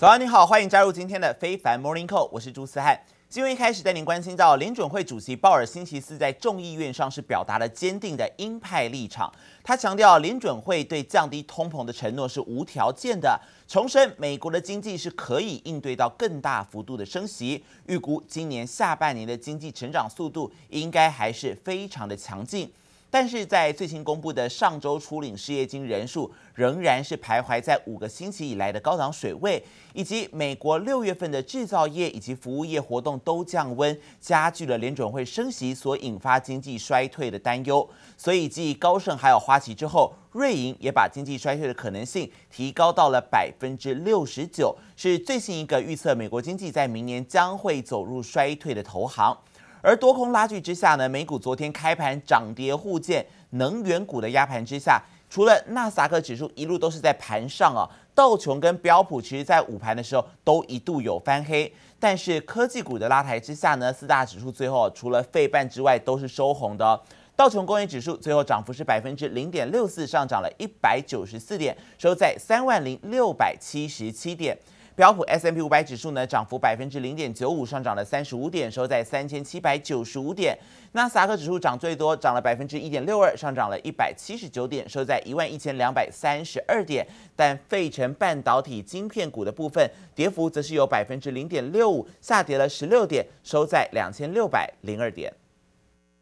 早安，你好，欢迎加入今天的非凡 Morning Call，我是朱思翰。新闻一开始带您关心到，联准会主席鲍尔星期四在众议院上是表达了坚定的鹰派立场。他强调，联准会对降低通膨的承诺是无条件的，重申美国的经济是可以应对到更大幅度的升息。预估今年下半年的经济成长速度应该还是非常的强劲。但是在最新公布的上周初领失业金人数仍然是徘徊在五个星期以来的高档水位，以及美国六月份的制造业以及服务业活动都降温，加剧了联准会升息所引发经济衰退的担忧。所以继高盛还有花旗之后，瑞银也把经济衰退的可能性提高到了百分之六十九，是最新一个预测美国经济在明年将会走入衰退的投行。而多空拉锯之下呢，美股昨天开盘涨跌互见，能源股的压盘之下，除了纳斯达克指数一路都是在盘上啊，道琼跟标普其实在午盘的时候都一度有翻黑，但是科技股的拉抬之下呢，四大指数最后除了费半之外都是收红的。道琼工业指数最后涨幅是百分之零点六四，上涨了一百九十四点，收在三万零六百七十七点。标普 S M P 五百指数呢，涨幅百分之零点九五，上涨了三十五点，收在三千七百九十五点。纳斯达克指数涨最多，涨了百分之一点六二，上涨了一百七十九点，收在一万一千两百三十二点。但费城半导体晶片股的部分，跌幅则是有百分之零点六五，下跌了十六点，收在两千六百零二点。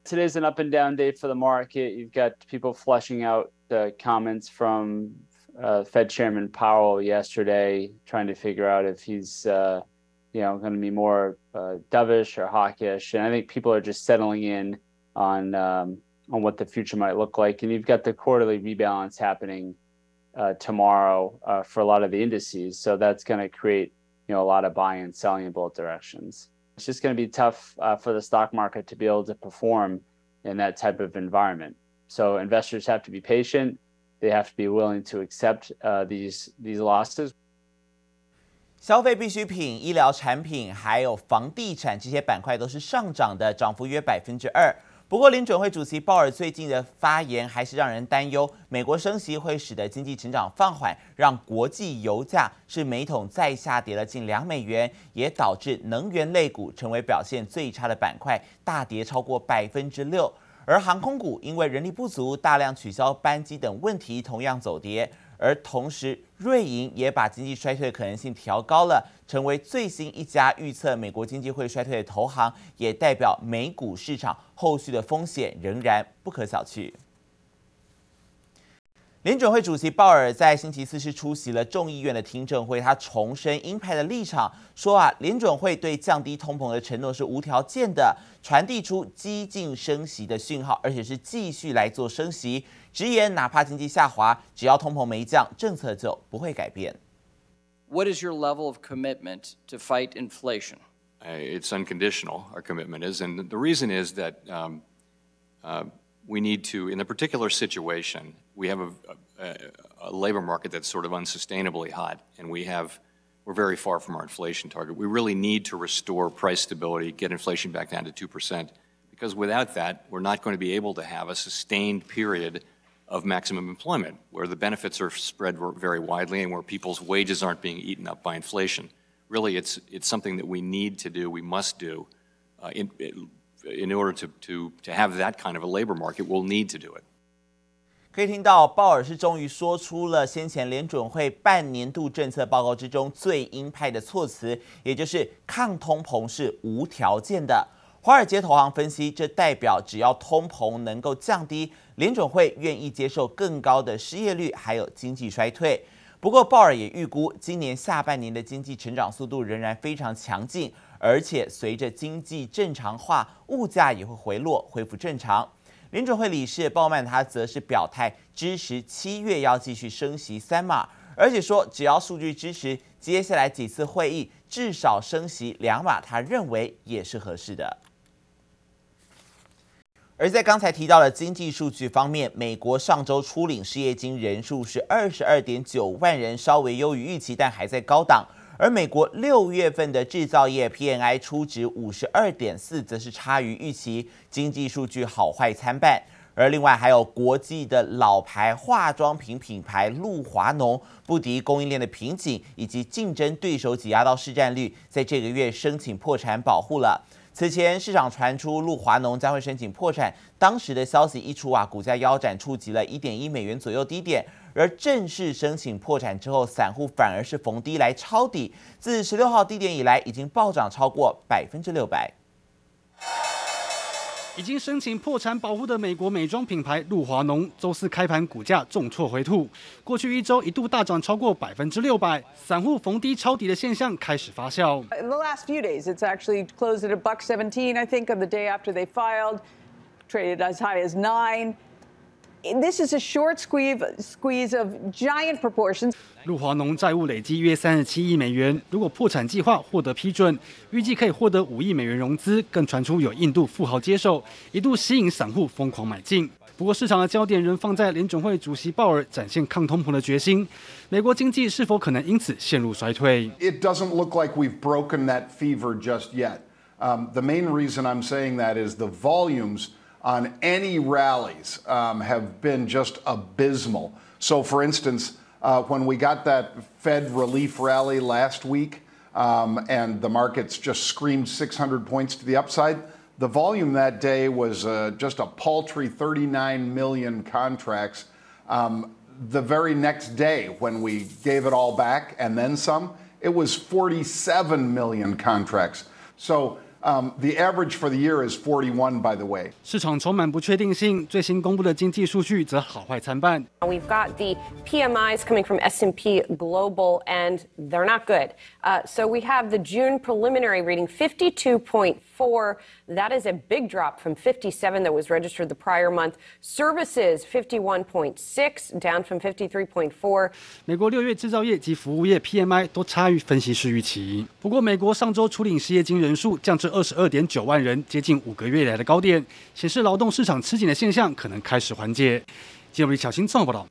Today's an up and down day for the market. You've got people flushing out the comments from uh, Fed Chairman Powell yesterday, trying to figure out if he's, uh, you know, going to be more uh, dovish or hawkish. And I think people are just settling in on um, on what the future might look like. And you've got the quarterly rebalance happening uh, tomorrow uh, for a lot of the indices, so that's going to create, you know, a lot of buying and selling in both directions. It's just going to be tough uh, for the stock market to be able to perform in that type of environment. So investors have to be patient they have to be willing to accept uh, these these losses. 消费必需品、医疗产品还有房地产这些板块都是上涨的，涨幅约百分之二。不过，联准会主席鲍尔最近的发言还是让人担忧，美国升息会使得经济成长放缓，让国际油价是每桶再下跌了近两美元，也导致能源类股成为表现最差的板块，大跌超过百分之六。而航空股因为人力不足、大量取消班机等问题，同样走跌。而同时，瑞银也把经济衰退的可能性调高了，成为最新一家预测美国经济会衰退的投行，也代表美股市场后续的风险仍然不可小觑。联准会主席鲍尔在星期四是出席了众议院的听证会，他重申鹰派的立场，说啊，联准会对降低通膨的承诺是无条件的，传递出激进升息的讯号，而且是继续来做升息，直言哪怕经济下滑，只要通膨没降，政策就不会改变。What is your level of commitment to fight inflation? It's unconditional. Our commitment is, and the reason is that, um, uh, we need to, in a particular situation, we have a, a, a, labor market that's sort of unsustainably hot, and we have, we're very far from our inflation target. We really need to restore price stability, get inflation back down to 2%, because without that, we're not going to be able to have a sustained period of maximum employment, where the benefits are spread very widely and where people's wages aren't being eaten up by inflation. Really, it's, it's something that we need to do, we must do, uh, in, in order to, to, to have that kind of a labor market, we'll need to do it. 可以听到鲍尔是终于说出了先前联准会半年度政策报告之中最鹰派的措辞，也就是抗通膨是无条件的。华尔街投行分析，这代表只要通膨能够降低，联准会愿意接受更高的失业率，还有经济衰退。不过，鲍尔也预估今年下半年的经济成长速度仍然非常强劲。而且随着经济正常化，物价也会回落，恢复正常。联准会理事鲍曼他则是表态支持七月要继续升息三码，而且说只要数据支持，接下来几次会议至少升息两码，他认为也是合适的。而在刚才提到的经济数据方面，美国上周初领失业金人数是二十二点九万人，稍微优于预期，但还在高档。而美国六月份的制造业 PMI 初值五十二点四，则是差于预期，经济数据好坏参半。而另外还有国际的老牌化妆品品牌露华浓，不敌供应链的瓶颈以及竞争对手挤压到市占率，在这个月申请破产保护了。此前市场传出露华农将会申请破产，当时的消息一出啊，股价腰斩，触及了一点一美元左右低点。而正式申请破产之后，散户反而是逢低来抄底，自十六号低点以来，已经暴涨超过百分之六百。已经申请破产保护的美国美妆品牌露华浓，周四开盘股价重挫回吐，过去一周一度大涨超过百分之六百，散户逢低抄底的现象开始发酵。In the last few days, it's actually closed at a buck seventeen. I think of the day after they filed, traded as high as nine. This is a short squeeze, squeeze of giant proportions. 露华农债务累积约三十七亿美元，如果破产计划获得批准，预计可以获得五亿美元融资。更传出有印度富豪接手，一度吸引散户疯狂买进。不过市场的焦点仍放在联准会主席鲍尔展现抗通膨的决心，美国经济是否可能因此陷入衰退？It doesn't look like we've broken that fever just yet. Um, the main reason I'm saying that is the volumes. On any rallies um, have been just abysmal. So, for instance, uh, when we got that Fed relief rally last week um, and the markets just screamed 600 points to the upside, the volume that day was uh, just a paltry 39 million contracts. Um, the very next day, when we gave it all back and then some, it was 47 million contracts. So, Um, the average for the year is 41, by the way. 市场充满不确定性，最新公布的经济数据则好坏参半。We've got the PMIs coming from S&P Global, and they're not good. Uh, so we have the June preliminary reading, 52.4. That is a big drop from 57 that was registered the prior month. Services, 51.6, down from 53.4. 美国六月制造业及服务业 PMI 都差于分析师预期。不过，美国上周初领失业金人数降至 二十二点九万人，接近五个月来的高点，显示劳动市场吃紧的现象可能开始缓解。记者李小新综合报道。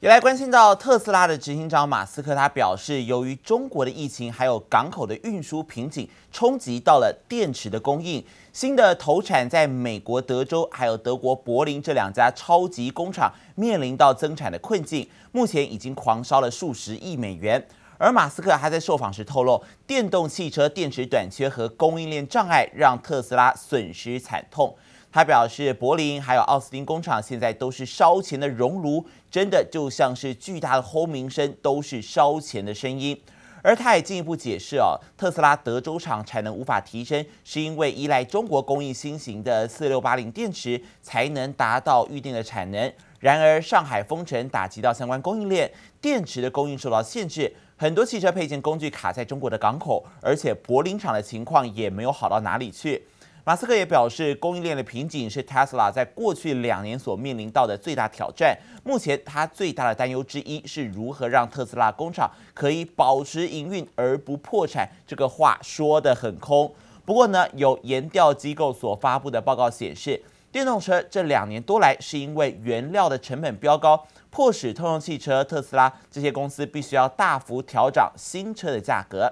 也来关心到特斯拉的执行长马斯克，他表示，由于中国的疫情还有港口的运输瓶颈，冲击到了电池的供应，新的投产在美国德州还有德国柏林这两家超级工厂面临到增产的困境，目前已经狂烧了数十亿美元。而马斯克还在受访时透露，电动汽车电池短缺和供应链障碍让特斯拉损失惨痛。他表示，柏林还有奥斯汀工厂现在都是烧钱的熔炉，真的就像是巨大的轰鸣声，都是烧钱的声音。而他也进一步解释哦，特斯拉德州厂产能无法提升，是因为依赖中国供应新型的四六八零电池，才能达到预定的产能。然而，上海封城打击到相关供应链，电池的供应受到限制。很多汽车配件工具卡在中国的港口，而且柏林厂的情况也没有好到哪里去。马斯克也表示，供应链的瓶颈是 Tesla 在过去两年所面临到的最大挑战。目前，他最大的担忧之一是如何让特斯拉工厂可以保持营运而不破产。这个话说得很空。不过呢，有研调机构所发布的报告显示，电动车这两年多来是因为原料的成本飙高。迫使通用汽车、特斯拉这些公司必须要大幅调涨新车的价格。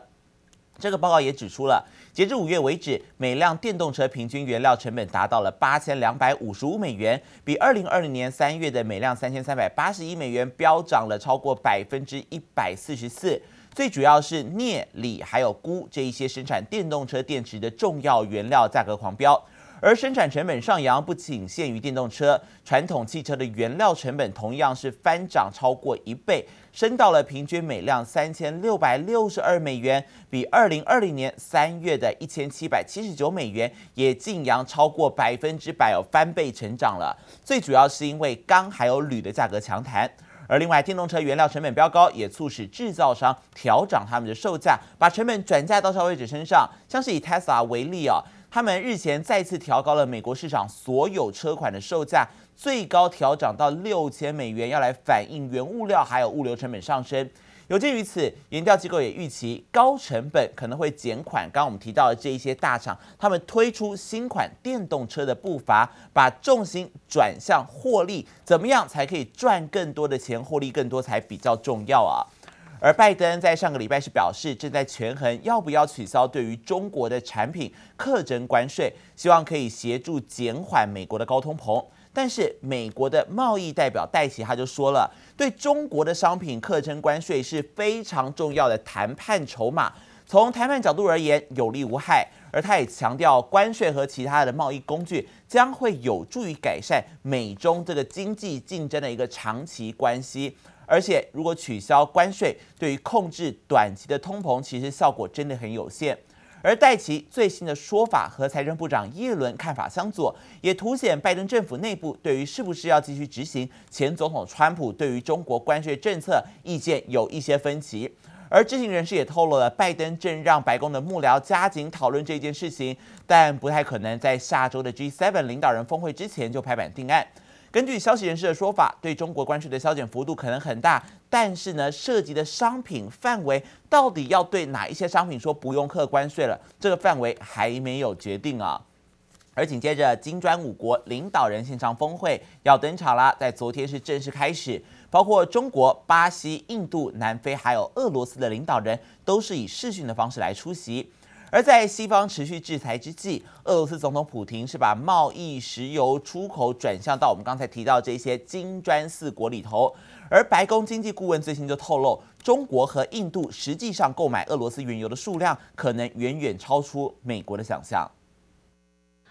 这个报告也指出了，截至五月为止，每辆电动车平均原料成本达到了八千两百五十五美元，比二零二零年三月的每辆三千三百八十一美元飙涨了超过百分之一百四十四。最主要是镍、锂还有钴这一些生产电动车电池的重要原料价格狂飙。而生产成本上扬不仅限于电动车，传统汽车的原料成本同样是翻涨超过一倍，升到了平均每辆三千六百六十二美元，比二零二零年三月的一千七百七十九美元也劲扬超过百分之百，有翻倍成长了。最主要是因为钢还有铝的价格强弹，而另外电动车原料成本飙高，也促使制造商调涨他们的售价，把成本转嫁到消费者身上。像是以 Tesla 为例啊。他们日前再次调高了美国市场所有车款的售价，最高调涨到六千美元，要来反映原物料还有物流成本上升。有鉴于此，研调机构也预期高成本可能会减缓刚刚我们提到的这一些大厂，他们推出新款电动车的步伐，把重心转向获利，怎么样才可以赚更多的钱，获利更多才比较重要啊。而拜登在上个礼拜是表示，正在权衡要不要取消对于中国的产品课征关税，希望可以协助减缓美国的高通膨。但是美国的贸易代表戴琪他就说了，对中国的商品课征关税是非常重要的谈判筹码，从谈判角度而言有利无害。而他也强调，关税和其他的贸易工具将会有助于改善美中这个经济竞争的一个长期关系。而且，如果取消关税，对于控制短期的通膨，其实效果真的很有限。而戴琪最新的说法和财政部长耶伦看法相左，也凸显拜登政府内部对于是不是要继续执行前总统川普对于中国关税政策意见有一些分歧。而知情人士也透露了，拜登正让白宫的幕僚加紧讨论这件事情，但不太可能在下周的 G7 领导人峰会之前就拍板定案。根据消息人士的说法，对中国关税的削减幅度可能很大，但是呢，涉及的商品范围到底要对哪一些商品说不用课关税了，这个范围还没有决定啊。而紧接着，金砖五国领导人线上峰会要登场啦，在昨天是正式开始，包括中国、巴西、印度、南非还有俄罗斯的领导人都是以视讯的方式来出席。而在西方持续制裁之际，俄罗斯总统普廷是把贸易、石油出口转向到我们刚才提到这些金砖四国里头。而白宫经济顾问最新就透露，中国和印度实际上购买俄罗斯原油的数量可能远远超出美国的想象。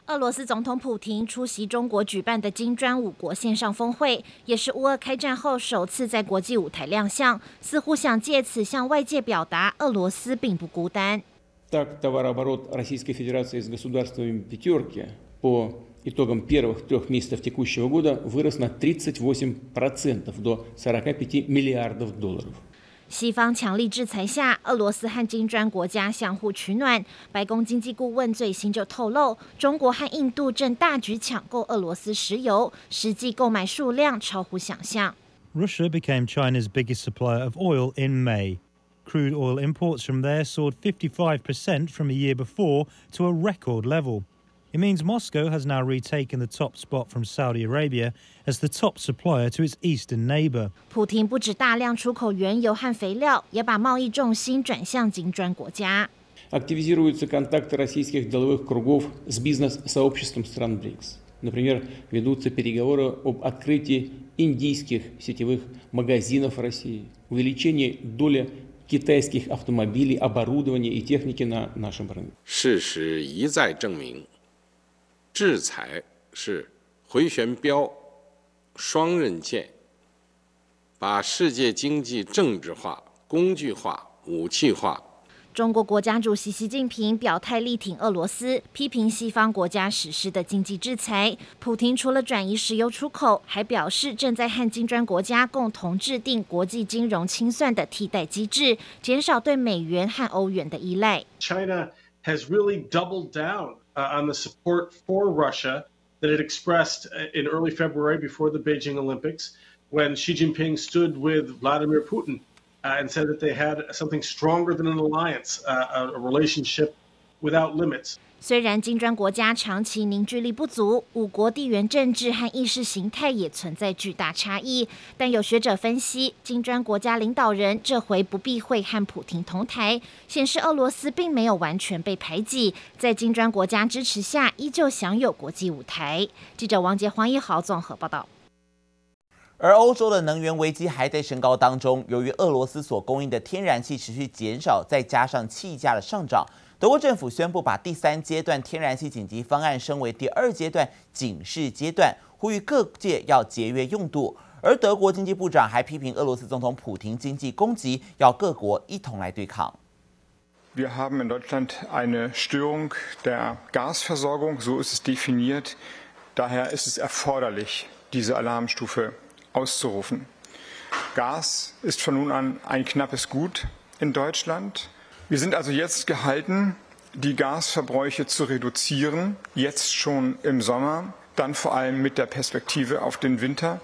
俄罗斯总统普廷出席中国举办的金砖五国线上峰会，也是乌俄开战后首次在国际舞台亮相，似乎想借此向外界表达俄罗斯并不孤单。Так, товарооборот Российской Федерации с государствами пятерки по итогам первых трех месяцев текущего года вырос на 38% до 45 миллиардов долларов. 西方强力制裁下，俄罗斯和金砖国家相互取暖。白宫经济顾问最新就透露，中国和印度正大举抢购俄罗斯石油，实际购买数量超乎想象。Russia became China's biggest supplier of oil in May. Crude oil imports from there soared 55% from a year before to a record level. It means Moscow has now retaken the top spot from Saudi Arabia as the top supplier to its eastern neighbor. 普丁不止大量出口原油和肥料，也把贸易重心转向金砖国家。Активизируются контакты российских деловых кругов с бизнес-сообществом стран БРИКС. Например, ведутся переговоры об открытии индийских сетевых магазинов в России, увеличении доли китайских автомобилей, оборудования и техники на нашем рынке. 事实一再证明，制裁是回旋镖、双刃剑，把世界经济政治化、工具化、武器化。 中国国家主席习近平表态力挺俄罗斯，批评西方国家实施的经济制裁。普丁除了转移石油出口，还表示正在和金砖国家共同制定国际金融清算的替代机制，减少对美元和欧元的依赖。China has really doubled down on the support for Russia that it expressed in early February before the Beijing Olympics, when Xi Jinping stood with Vladimir Putin. And said that they had something stronger than an alliance, a relationship without limits. 虽然金砖国家长期凝聚力不足，五国地缘政治和意识形态也存在巨大差异，但有学者分析，金砖国家领导人这回不避讳和普廷同台，显示俄罗斯并没有完全被排挤，在金砖国家支持下，依旧享有国际舞台。记者王杰、黄一豪综合报道。而欧洲的能源危机还在升高当中，由于俄罗斯所供应的天然气持续减少，再加上气价的上涨，德国政府宣布把第三阶段天然气紧急方案升为第二阶段警示阶段，呼吁各界要节约用度。而德国经济部长还批评俄罗斯总统普丁经济攻击，要各国一同来对抗。Wir haben in Deutschland eine Störung der Gasversorgung, so ist es definiert. Daher ist es erforderlich, diese Alarmstufe auszurufen. Gas ist von nun an ein knappes Gut in Deutschland. Wir sind also jetzt gehalten, die Gasverbräuche zu reduzieren, jetzt schon im Sommer, dann vor allem mit der Perspektive auf den Winter.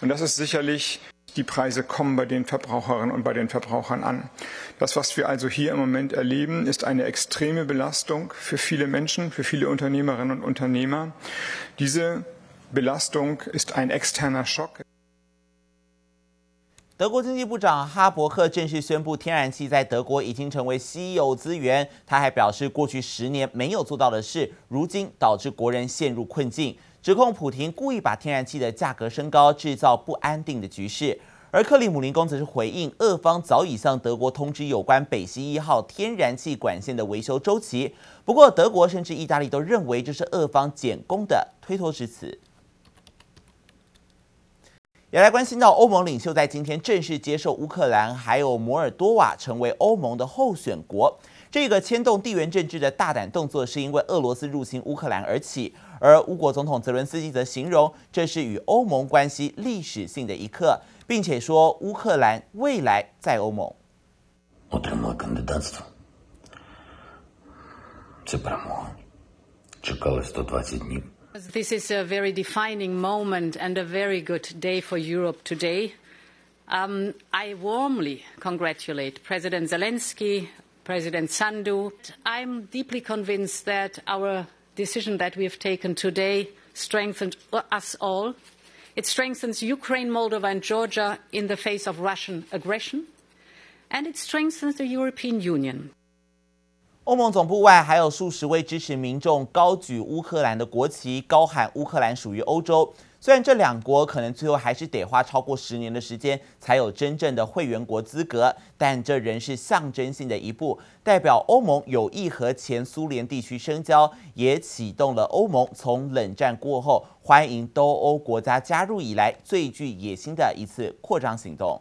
Und das ist sicherlich, die Preise kommen bei den Verbraucherinnen und bei den Verbrauchern an. Das, was wir also hier im Moment erleben, ist eine extreme Belastung für viele Menschen, für viele Unternehmerinnen und Unternehmer. Diese Belastung ist ein externer Schock. 德国经济部长哈伯克正式宣布，天然气在德国已经成为稀有资源。他还表示，过去十年没有做到的事，如今导致国人陷入困境，指控普廷故意把天然气的价格升高，制造不安定的局势。而克里姆林宫则是回应，俄方早已向德国通知有关北溪一号天然气管线的维修周期。不过，德国甚至意大利都认为这是俄方减工的推脱之词。也来关心到欧盟领袖在今天正式接受乌克兰还有摩尔多瓦成为欧盟的候选国。这个牵动地缘政治的大胆动作，是因为俄罗斯入侵乌克兰而起。而乌国总统泽伦斯基则形容这是与欧盟关系历史性的一刻，并且说乌克兰未来在欧盟。This is a very defining moment and a very good day for Europe today. Um, I warmly congratulate President Zelensky, President Sandu. I'm deeply convinced that our decision that we have taken today strengthens us all. It strengthens Ukraine, Moldova, and Georgia in the face of Russian aggression, and it strengthens the European Union. 欧盟总部外还有数十位支持民众高举乌克兰的国旗，高喊“乌克兰属于欧洲”。虽然这两国可能最后还是得花超过十年的时间才有真正的会员国资格，但这仍是象征性的一步，代表欧盟有意和前苏联地区深交，也启动了欧盟从冷战过后欢迎东欧国家加入以来最具野心的一次扩张行动。